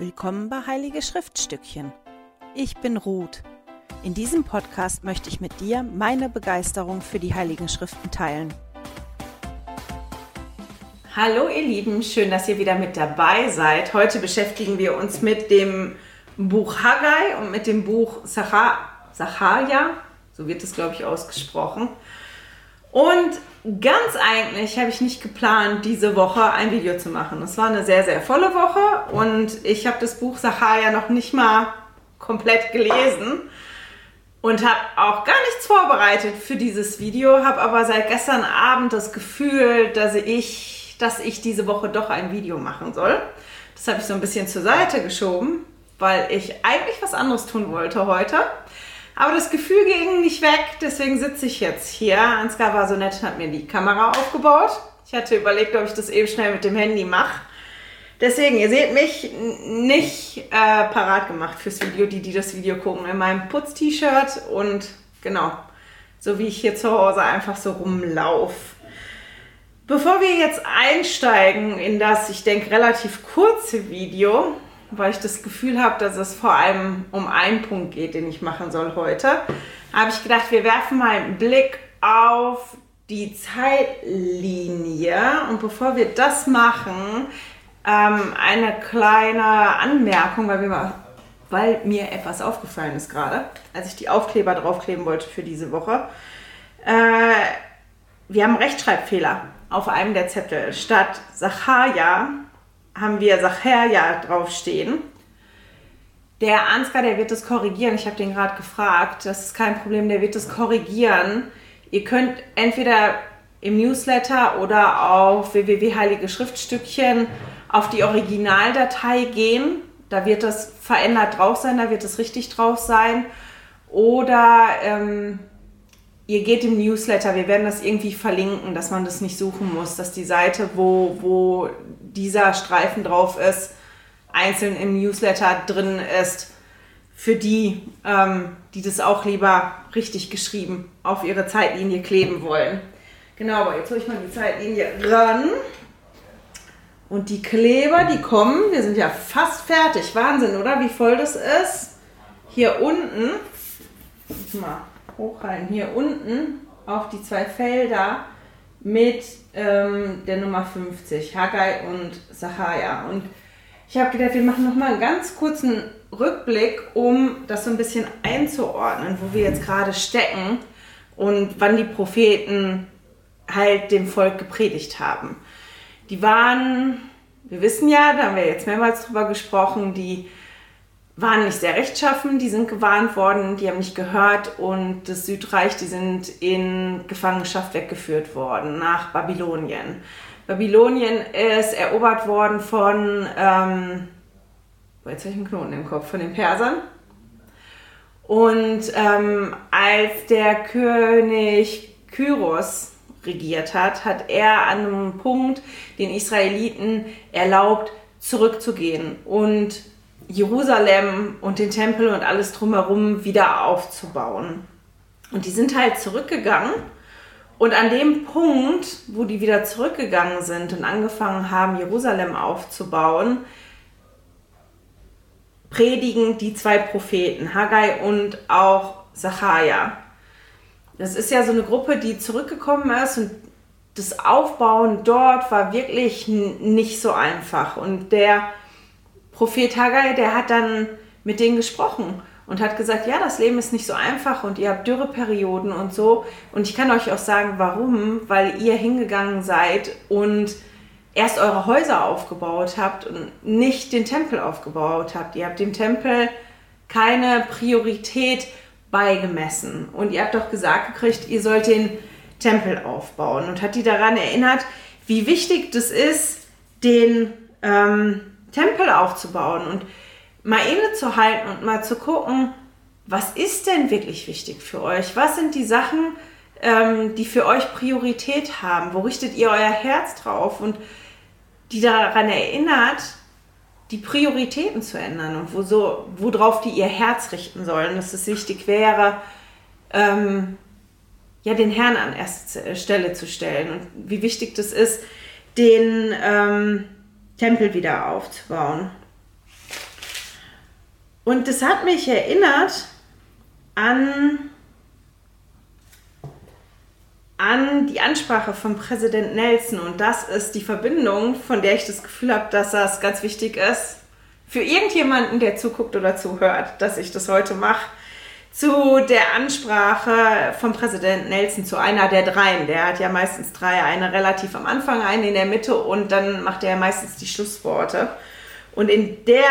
Willkommen bei Heilige Schriftstückchen. Ich bin Ruth. In diesem Podcast möchte ich mit dir meine Begeisterung für die Heiligen Schriften teilen. Hallo ihr Lieben, schön, dass ihr wieder mit dabei seid. Heute beschäftigen wir uns mit dem Buch Haggai und mit dem Buch Sachaja, so wird es glaube ich ausgesprochen. Und ganz eigentlich habe ich nicht geplant, diese Woche ein Video zu machen. Es war eine sehr, sehr volle Woche und ich habe das Buch Sachaja noch nicht mal komplett gelesen und habe auch gar nichts vorbereitet für dieses Video, habe aber seit gestern Abend das Gefühl, dass ich, dass ich diese Woche doch ein Video machen soll. Das habe ich so ein bisschen zur Seite geschoben, weil ich eigentlich was anderes tun wollte heute. Aber das Gefühl ging nicht weg, deswegen sitze ich jetzt hier. Ansgar war so nett und hat mir die Kamera aufgebaut. Ich hatte überlegt, ob ich das eben schnell mit dem Handy mache. Deswegen, ihr seht mich nicht äh, parat gemacht fürs Video, die, die das Video gucken, in meinem Putz-T-Shirt und genau, so wie ich hier zu Hause einfach so rumlaufe. Bevor wir jetzt einsteigen in das, ich denke, relativ kurze Video, weil ich das Gefühl habe, dass es vor allem um einen Punkt geht, den ich machen soll heute, habe ich gedacht, wir werfen mal einen Blick auf die Zeitlinie. Und bevor wir das machen, ähm, eine kleine Anmerkung, weil, wir, weil mir etwas aufgefallen ist gerade, als ich die Aufkleber draufkleben wollte für diese Woche. Äh, wir haben Rechtschreibfehler auf einem der Zettel. Statt Sachaja haben wir Sacherja draufstehen. Der Ansgar, der wird es korrigieren. Ich habe den gerade gefragt. Das ist kein Problem, der wird es korrigieren. Ihr könnt entweder im Newsletter oder auf www.heilige Schriftstückchen auf die Originaldatei gehen. Da wird das verändert drauf sein, da wird es richtig drauf sein. Oder ähm, ihr geht im Newsletter, wir werden das irgendwie verlinken, dass man das nicht suchen muss, dass die Seite, wo, wo dieser Streifen drauf ist, einzeln im Newsletter drin ist. Für die, ähm, die das auch lieber richtig geschrieben auf ihre Zeitlinie kleben wollen. Genau, aber jetzt hole ich mal die Zeitlinie ran. Und die Kleber, die kommen, wir sind ja fast fertig. Wahnsinn, oder? Wie voll das ist. Hier unten, mal hochhalten, hier unten auf die zwei Felder mit ähm, der Nummer 50, Haggai und Sachaja. Und ich habe gedacht, wir machen nochmal einen ganz kurzen Rückblick, um das so ein bisschen einzuordnen, wo wir jetzt gerade stecken und wann die Propheten halt dem Volk gepredigt haben. Die waren, wir wissen ja, da haben wir jetzt mehrmals drüber gesprochen, die waren nicht sehr rechtschaffen, die sind gewarnt worden, die haben nicht gehört und das Südreich, die sind in Gefangenschaft weggeführt worden nach Babylonien. Babylonien ist erobert worden von, ähm, jetzt habe ich einen Knoten im Kopf, von den Persern. Und ähm, als der König Kyros regiert hat, hat er an einem Punkt den Israeliten erlaubt, zurückzugehen und Jerusalem und den Tempel und alles drumherum wieder aufzubauen. Und die sind halt zurückgegangen. Und an dem Punkt, wo die wieder zurückgegangen sind und angefangen haben, Jerusalem aufzubauen, predigen die zwei Propheten, Haggai und auch Zachariah. Das ist ja so eine Gruppe, die zurückgekommen ist und das Aufbauen dort war wirklich nicht so einfach. Und der Prophet Haggai, der hat dann mit denen gesprochen und hat gesagt, ja, das Leben ist nicht so einfach und ihr habt Dürreperioden und so. Und ich kann euch auch sagen, warum, weil ihr hingegangen seid und erst eure Häuser aufgebaut habt und nicht den Tempel aufgebaut habt. Ihr habt dem Tempel keine Priorität beigemessen. Und ihr habt doch gesagt gekriegt, ihr sollt den Tempel aufbauen und hat die daran erinnert, wie wichtig das ist, den ähm, Tempel aufzubauen und mal innezuhalten und mal zu gucken, was ist denn wirklich wichtig für euch? Was sind die Sachen, ähm, die für euch Priorität haben? Wo richtet ihr euer Herz drauf? Und die daran erinnert, die Prioritäten zu ändern und wo so, worauf die ihr Herz richten sollen, dass es wichtig wäre, ähm, ja, den Herrn an erste Stelle zu stellen und wie wichtig das ist, den ähm, Tempel wieder aufzubauen. Und das hat mich erinnert an, an die Ansprache von Präsident Nelson. Und das ist die Verbindung, von der ich das Gefühl habe, dass das ganz wichtig ist für irgendjemanden, der zuguckt oder zuhört, dass ich das heute mache zu der Ansprache vom Präsident Nelson, zu einer der dreien. Der hat ja meistens drei, eine relativ am Anfang, eine in der Mitte und dann macht er meistens die Schlussworte. Und in der,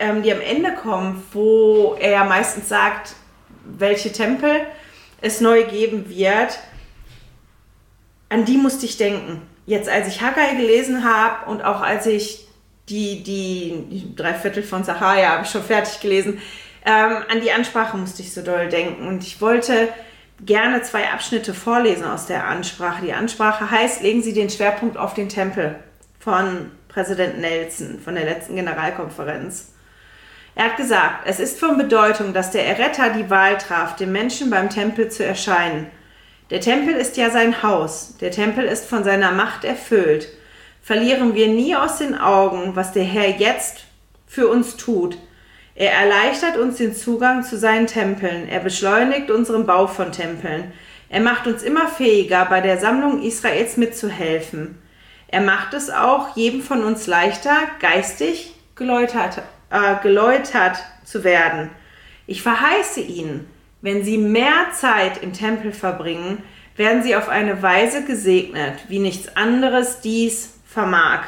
ähm, die am Ende kommt, wo er meistens sagt, welche Tempel es neu geben wird, an die musste ich denken. Jetzt, als ich Haggai gelesen habe und auch als ich die, die, die drei Viertel von Sacharja habe ich schon fertig gelesen, ähm, an die Ansprache musste ich so doll denken. Und ich wollte gerne zwei Abschnitte vorlesen aus der Ansprache. Die Ansprache heißt, legen Sie den Schwerpunkt auf den Tempel von Präsident Nelson von der letzten Generalkonferenz. Er hat gesagt, es ist von Bedeutung, dass der Erretter die Wahl traf, dem Menschen beim Tempel zu erscheinen. Der Tempel ist ja sein Haus, der Tempel ist von seiner Macht erfüllt. Verlieren wir nie aus den Augen, was der Herr jetzt für uns tut – er erleichtert uns den Zugang zu seinen Tempeln. Er beschleunigt unseren Bau von Tempeln. Er macht uns immer fähiger, bei der Sammlung Israels mitzuhelfen. Er macht es auch jedem von uns leichter, geistig geläutert, äh, geläutert zu werden. Ich verheiße Ihnen, wenn Sie mehr Zeit im Tempel verbringen, werden Sie auf eine Weise gesegnet, wie nichts anderes dies vermag.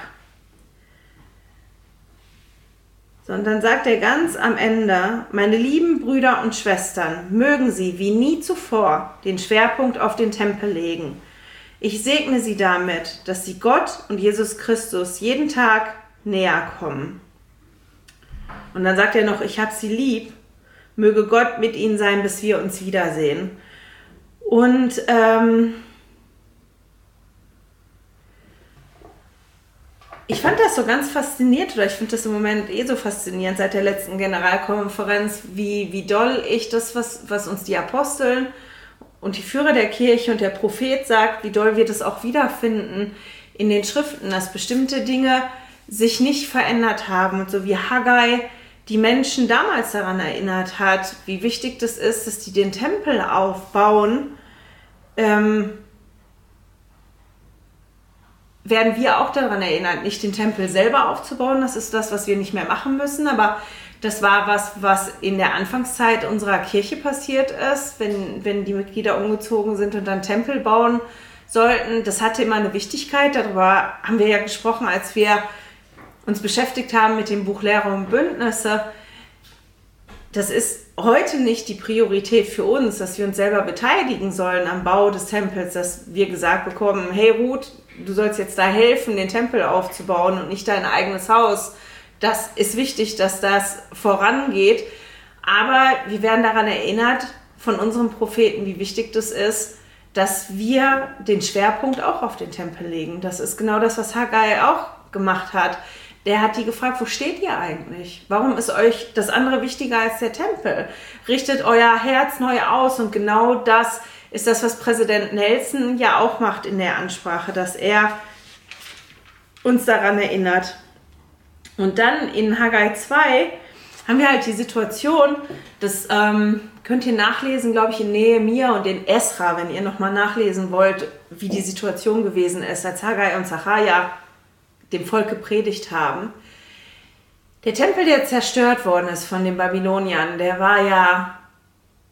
Sondern sagt er ganz am Ende, meine lieben Brüder und Schwestern, mögen Sie wie nie zuvor den Schwerpunkt auf den Tempel legen. Ich segne Sie damit, dass Sie Gott und Jesus Christus jeden Tag näher kommen. Und dann sagt er noch, ich habe Sie lieb, möge Gott mit Ihnen sein, bis wir uns wiedersehen. Und ähm, ich fand das so ganz faszinierend oder ich finde das im Moment eh so faszinierend seit der letzten Generalkonferenz, wie, wie doll ich das, was, was uns die Aposteln und die Führer der Kirche und der Prophet sagt, wie doll wir das auch wiederfinden in den Schriften, dass bestimmte Dinge sich nicht verändert haben und so wie Haggai die Menschen damals daran erinnert hat, wie wichtig das ist, dass die den Tempel aufbauen. Ähm, werden wir auch daran erinnert, nicht den Tempel selber aufzubauen. Das ist das, was wir nicht mehr machen müssen. Aber das war was, was in der Anfangszeit unserer Kirche passiert ist, wenn, wenn die Mitglieder umgezogen sind und dann Tempel bauen sollten. Das hatte immer eine Wichtigkeit. Darüber haben wir ja gesprochen, als wir uns beschäftigt haben mit dem Buch Lehre und Bündnisse. Das ist heute nicht die Priorität für uns, dass wir uns selber beteiligen sollen am Bau des Tempels, dass wir gesagt bekommen, hey Ruth, du sollst jetzt da helfen, den Tempel aufzubauen und nicht dein eigenes Haus. Das ist wichtig, dass das vorangeht. Aber wir werden daran erinnert von unserem Propheten, wie wichtig das ist, dass wir den Schwerpunkt auch auf den Tempel legen. Das ist genau das, was Haggai auch gemacht hat. Der hat die gefragt, wo steht ihr eigentlich? Warum ist euch das andere wichtiger als der Tempel? Richtet euer Herz neu aus und genau das ist das, was Präsident Nelson ja auch macht in der Ansprache, dass er uns daran erinnert. Und dann in Haggai 2 haben wir halt die Situation, das ähm, könnt ihr nachlesen, glaube ich, in Nehemiah und in Esra, wenn ihr nochmal nachlesen wollt, wie die Situation gewesen ist, als Haggai und Zachariah dem Volk gepredigt haben. Der Tempel, der zerstört worden ist von den Babyloniern, der war ja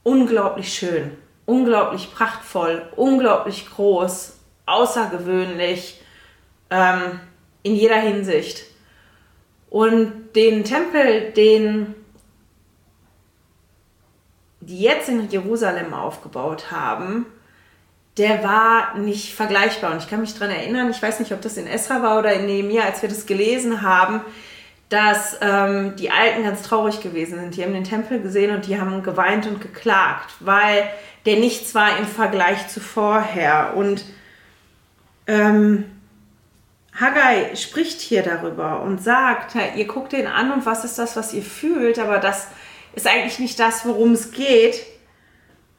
unglaublich schön unglaublich prachtvoll, unglaublich groß, außergewöhnlich ähm, in jeder Hinsicht. Und den Tempel, den die jetzt in Jerusalem aufgebaut haben, der war nicht vergleichbar. Und ich kann mich daran erinnern, ich weiß nicht, ob das in Esra war oder in Nehemiah, als wir das gelesen haben, dass ähm, die Alten ganz traurig gewesen sind. Die haben den Tempel gesehen und die haben geweint und geklagt, weil der nichts war im Vergleich zu vorher. Und ähm, Haggai spricht hier darüber und sagt, ihr guckt den an und was ist das, was ihr fühlt, aber das ist eigentlich nicht das, worum es geht.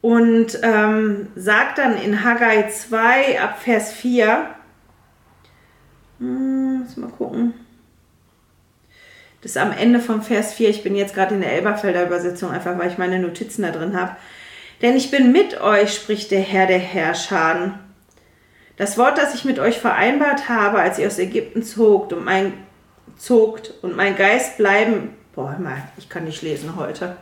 Und ähm, sagt dann in Haggai 2 ab Vers 4, hm, muss mal gucken, Das am Ende vom Vers 4. Ich bin jetzt gerade in der Elberfelder Übersetzung, einfach weil ich meine Notizen da drin habe. Denn ich bin mit euch, spricht der Herr der Herrscher. Das Wort, das ich mit euch vereinbart habe, als ihr aus Ägypten zogt und mein, zogt und mein Geist bleiben. Boah, mal, ich kann nicht lesen heute.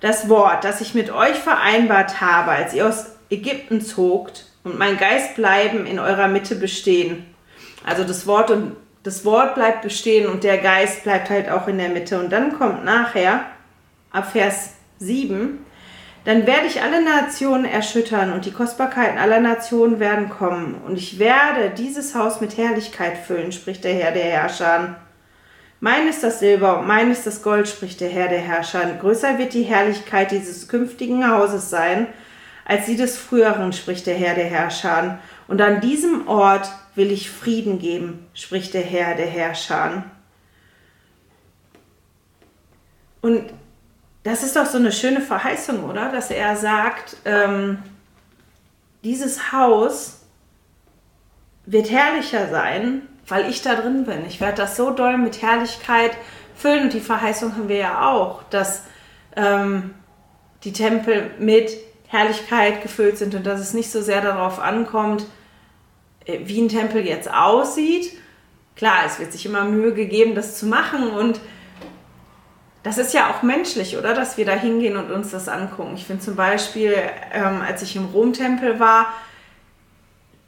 Das Wort, das ich mit euch vereinbart habe, als ihr aus Ägypten zogt und mein Geist bleiben in eurer Mitte bestehen. Also das Wort und das Wort bleibt bestehen und der Geist bleibt halt auch in der Mitte. Und dann kommt nachher, ab Vers 7, dann werde ich alle Nationen erschüttern und die Kostbarkeiten aller Nationen werden kommen. Und ich werde dieses Haus mit Herrlichkeit füllen, spricht der Herr der Herrscher. Mein ist das Silber und mein ist das Gold, spricht der Herr der Herrscher. Größer wird die Herrlichkeit dieses künftigen Hauses sein, als sie des früheren, spricht der Herr der Herrscher. Und an diesem Ort will ich Frieden geben, spricht der Herr der Herrscher. Und das ist doch so eine schöne Verheißung, oder? Dass er sagt, ähm, dieses Haus wird herrlicher sein, weil ich da drin bin. Ich werde das so doll mit Herrlichkeit füllen. Und die Verheißung haben wir ja auch, dass ähm, die Tempel mit Herrlichkeit gefüllt sind und dass es nicht so sehr darauf ankommt, äh, wie ein Tempel jetzt aussieht. Klar, es wird sich immer Mühe gegeben, das zu machen und das ist ja auch menschlich, oder? Dass wir da hingehen und uns das angucken. Ich finde zum Beispiel, ähm, als ich im Rom-Tempel war,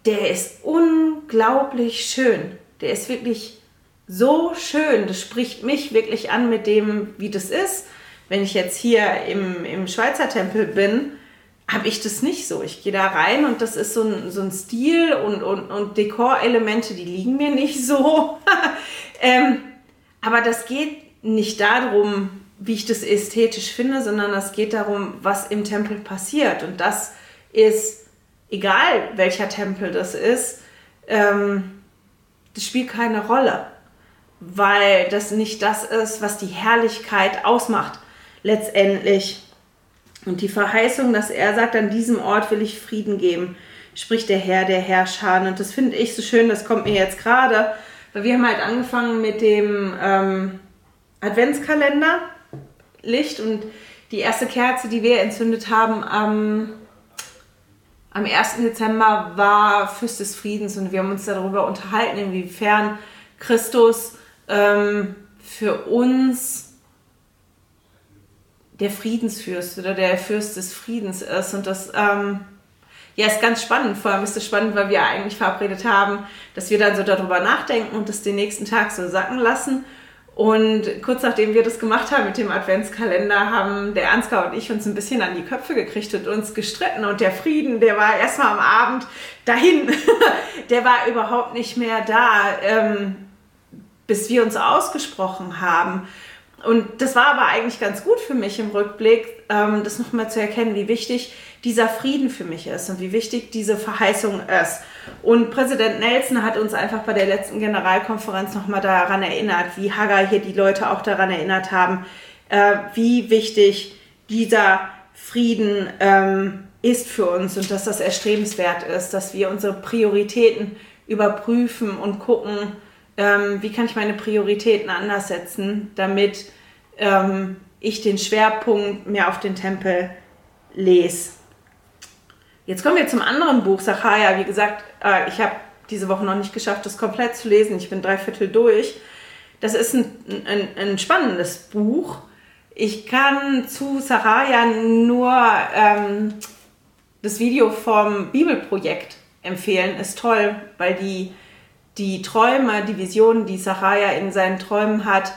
der ist unglaublich schön. Der ist wirklich so schön. Das spricht mich wirklich an mit dem, wie das ist. Wenn ich jetzt hier im, im Schweizer Tempel bin, habe ich das nicht so. Ich gehe da rein und das ist so ein, so ein Stil und, und, und Dekorelemente, die liegen mir nicht so. ähm, aber das geht nicht darum, wie ich das ästhetisch finde, sondern es geht darum, was im Tempel passiert. Und das ist, egal welcher Tempel das ist, ähm, das spielt keine Rolle, weil das nicht das ist, was die Herrlichkeit ausmacht, letztendlich. Und die Verheißung, dass er sagt, an diesem Ort will ich Frieden geben, spricht der Herr der Herrscher. Und das finde ich so schön, das kommt mir jetzt gerade, weil wir haben halt angefangen mit dem ähm, Adventskalender, Licht und die erste Kerze, die wir entzündet haben am am 1. Dezember war Fürst des Friedens und wir haben uns darüber unterhalten, inwiefern Christus ähm, für uns der Friedensfürst oder der Fürst des Friedens ist. Und das ähm, ja, ist ganz spannend. Vor allem ist es spannend, weil wir eigentlich verabredet haben, dass wir dann so darüber nachdenken und das den nächsten Tag so sacken lassen. Und kurz nachdem wir das gemacht haben mit dem Adventskalender, haben der Ansgar und ich uns ein bisschen an die Köpfe gekriegt und uns gestritten. Und der Frieden, der war erstmal am Abend dahin. der war überhaupt nicht mehr da, ähm, bis wir uns ausgesprochen haben. Und das war aber eigentlich ganz gut für mich im Rückblick, ähm, das nochmal zu erkennen, wie wichtig dieser Frieden für mich ist und wie wichtig diese Verheißung ist. Und Präsident Nelson hat uns einfach bei der letzten Generalkonferenz nochmal daran erinnert, wie Haggai hier die Leute auch daran erinnert haben, äh, wie wichtig dieser Frieden ähm, ist für uns und dass das erstrebenswert ist, dass wir unsere Prioritäten überprüfen und gucken, ähm, wie kann ich meine Prioritäten anders setzen, damit ähm, ich den Schwerpunkt mehr auf den Tempel lese. Jetzt kommen wir zum anderen Buch, Sacharja. Wie gesagt, äh, ich habe diese Woche noch nicht geschafft, das komplett zu lesen. Ich bin dreiviertel durch. Das ist ein, ein, ein spannendes Buch. Ich kann zu Sacharja nur ähm, das Video vom Bibelprojekt empfehlen. Ist toll, weil die, die Träume, die Visionen, die Sacharja in seinen Träumen hat,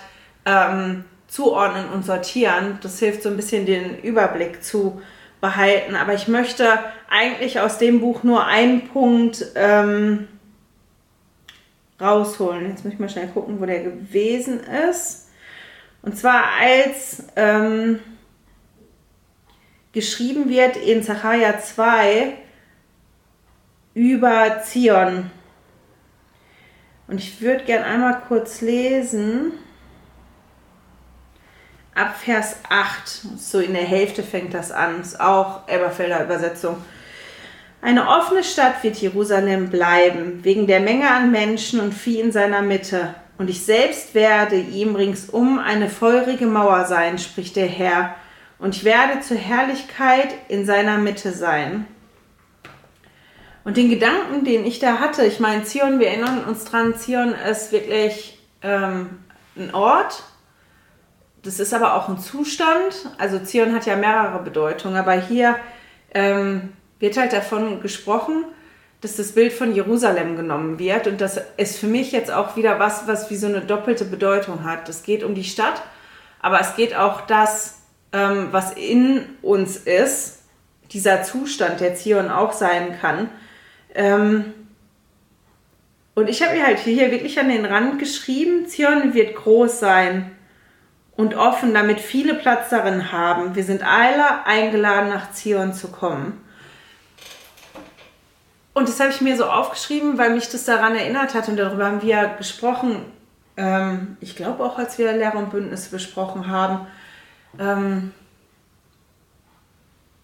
ähm, zuordnen und sortieren. Das hilft so ein bisschen den Überblick zu behalten. Aber ich möchte eigentlich aus dem Buch nur einen Punkt ähm, rausholen. Jetzt muss ich mal schnell gucken, wo der gewesen ist. Und zwar als ähm, geschrieben wird in Zachariah 2 über Zion. Und ich würde gern einmal kurz lesen ab Vers 8, so in der Hälfte fängt das an, ist auch Elberfelder Übersetzung. Eine offene Stadt wird Jerusalem bleiben, wegen der Menge an Menschen und Vieh in seiner Mitte. und ich selbst werde ihm ringsum eine feurige Mauer sein, spricht der Herr, und ich werde zur Herrlichkeit in seiner Mitte sein. Und den Gedanken, den ich da hatte, ich meine, Zion, wir erinnern uns dran, Zion ist wirklich ähm, ein Ort, das ist aber auch ein Zustand. Also Zion hat ja mehrere Bedeutungen, aber hier ähm, wird halt davon gesprochen, dass das Bild von Jerusalem genommen wird. Und das ist für mich jetzt auch wieder was, was wie so eine doppelte Bedeutung hat. Es geht um die Stadt, aber es geht auch das, ähm, was in uns ist, dieser Zustand, der Zion auch sein kann. Ähm, und ich habe mir halt hier wirklich an den Rand geschrieben, Zion wird groß sein und offen, damit viele Platz darin haben. Wir sind alle eingeladen, nach Zion zu kommen. Und das habe ich mir so aufgeschrieben, weil mich das daran erinnert hat und darüber haben wir gesprochen. Ähm, ich glaube auch, als wir Lehre und Bündnis besprochen haben, ähm,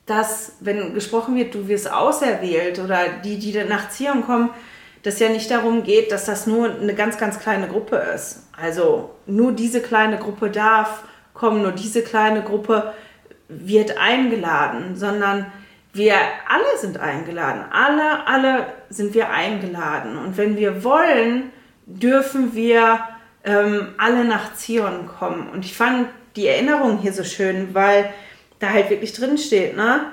dass, wenn gesprochen wird, du wirst auserwählt oder die, die nach Zion kommen, dass ja nicht darum geht, dass das nur eine ganz, ganz kleine Gruppe ist. Also nur diese kleine Gruppe darf kommen, nur diese kleine Gruppe wird eingeladen, sondern wir alle sind eingeladen. Alle, alle sind wir eingeladen. Und wenn wir wollen, dürfen wir ähm, alle nach Zion kommen. Und ich fand die Erinnerung hier so schön, weil da halt wirklich drin steht, ne?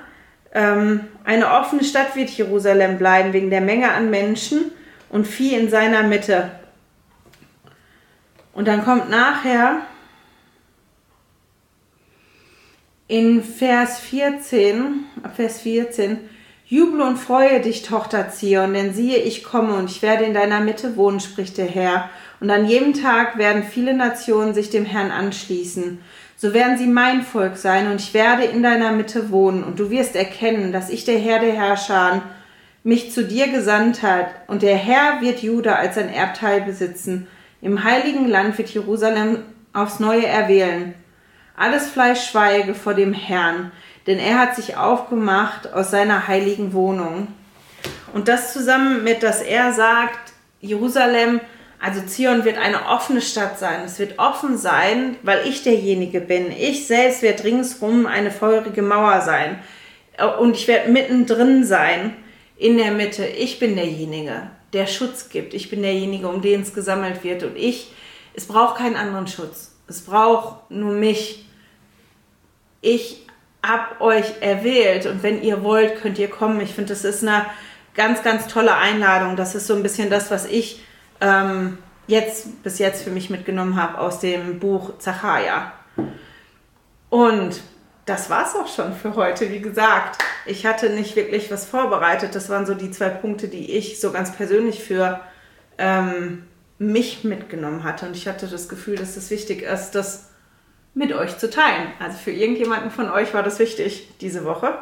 Ähm, eine offene Stadt wird Jerusalem bleiben wegen der Menge an Menschen und Vieh in seiner Mitte. Und dann kommt nachher in Vers 14, ab Vers 14, Jubel und freue dich, Tochter Zion, denn siehe, ich komme und ich werde in deiner Mitte wohnen, spricht der Herr. Und an jedem Tag werden viele Nationen sich dem Herrn anschließen. So werden sie mein Volk sein und ich werde in deiner Mitte wohnen und du wirst erkennen, dass ich der Herr der Herrscher mich zu dir gesandt hat und der Herr wird Juda als sein Erbteil besitzen. Im heiligen Land wird Jerusalem aufs Neue erwählen. Alles Fleisch schweige vor dem Herrn, denn er hat sich aufgemacht aus seiner heiligen Wohnung. Und das zusammen mit, dass er sagt, Jerusalem, also Zion wird eine offene Stadt sein. Es wird offen sein, weil ich derjenige bin. Ich selbst werde ringsrum eine feurige Mauer sein. Und ich werde mittendrin sein, in der Mitte. Ich bin derjenige, der Schutz gibt. Ich bin derjenige, um den es gesammelt wird. Und ich, es braucht keinen anderen Schutz. Es braucht nur mich ich habe euch erwählt und wenn ihr wollt, könnt ihr kommen. Ich finde, das ist eine ganz, ganz tolle Einladung. Das ist so ein bisschen das, was ich ähm, jetzt bis jetzt für mich mitgenommen habe aus dem Buch Zacharia. Und das war es auch schon für heute. Wie gesagt, ich hatte nicht wirklich was vorbereitet. Das waren so die zwei Punkte, die ich so ganz persönlich für ähm, mich mitgenommen hatte. Und ich hatte das Gefühl, dass es das wichtig ist, dass mit euch zu teilen. Also für irgendjemanden von euch war das wichtig diese Woche.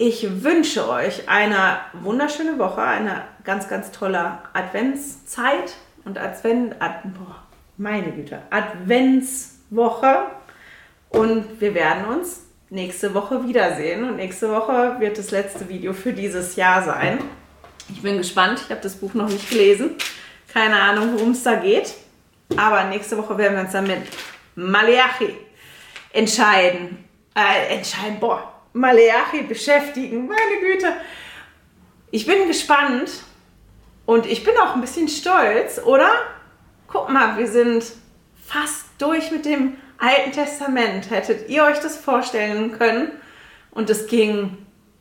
Ich wünsche euch eine wunderschöne Woche, eine ganz, ganz tolle Adventszeit und Advent, Ad, boah, meine Güte, Adventswoche. Und wir werden uns nächste Woche wiedersehen. Und nächste Woche wird das letzte Video für dieses Jahr sein. Ich bin gespannt. Ich habe das Buch noch nicht gelesen. Keine Ahnung, worum es da geht. Aber nächste Woche werden wir uns dann mit Maleachi entscheiden. Äh, entscheiden, boah, Maleachi beschäftigen. Meine Güte. Ich bin gespannt und ich bin auch ein bisschen stolz, oder? Guck mal, wir sind fast durch mit dem Alten Testament. Hättet ihr euch das vorstellen können? Und es ging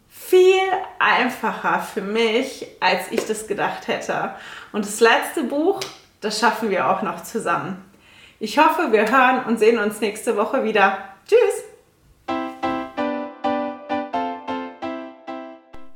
viel einfacher für mich, als ich das gedacht hätte. Und das letzte Buch, das schaffen wir auch noch zusammen. Ich hoffe, wir hören und sehen uns nächste Woche wieder. Tschüss!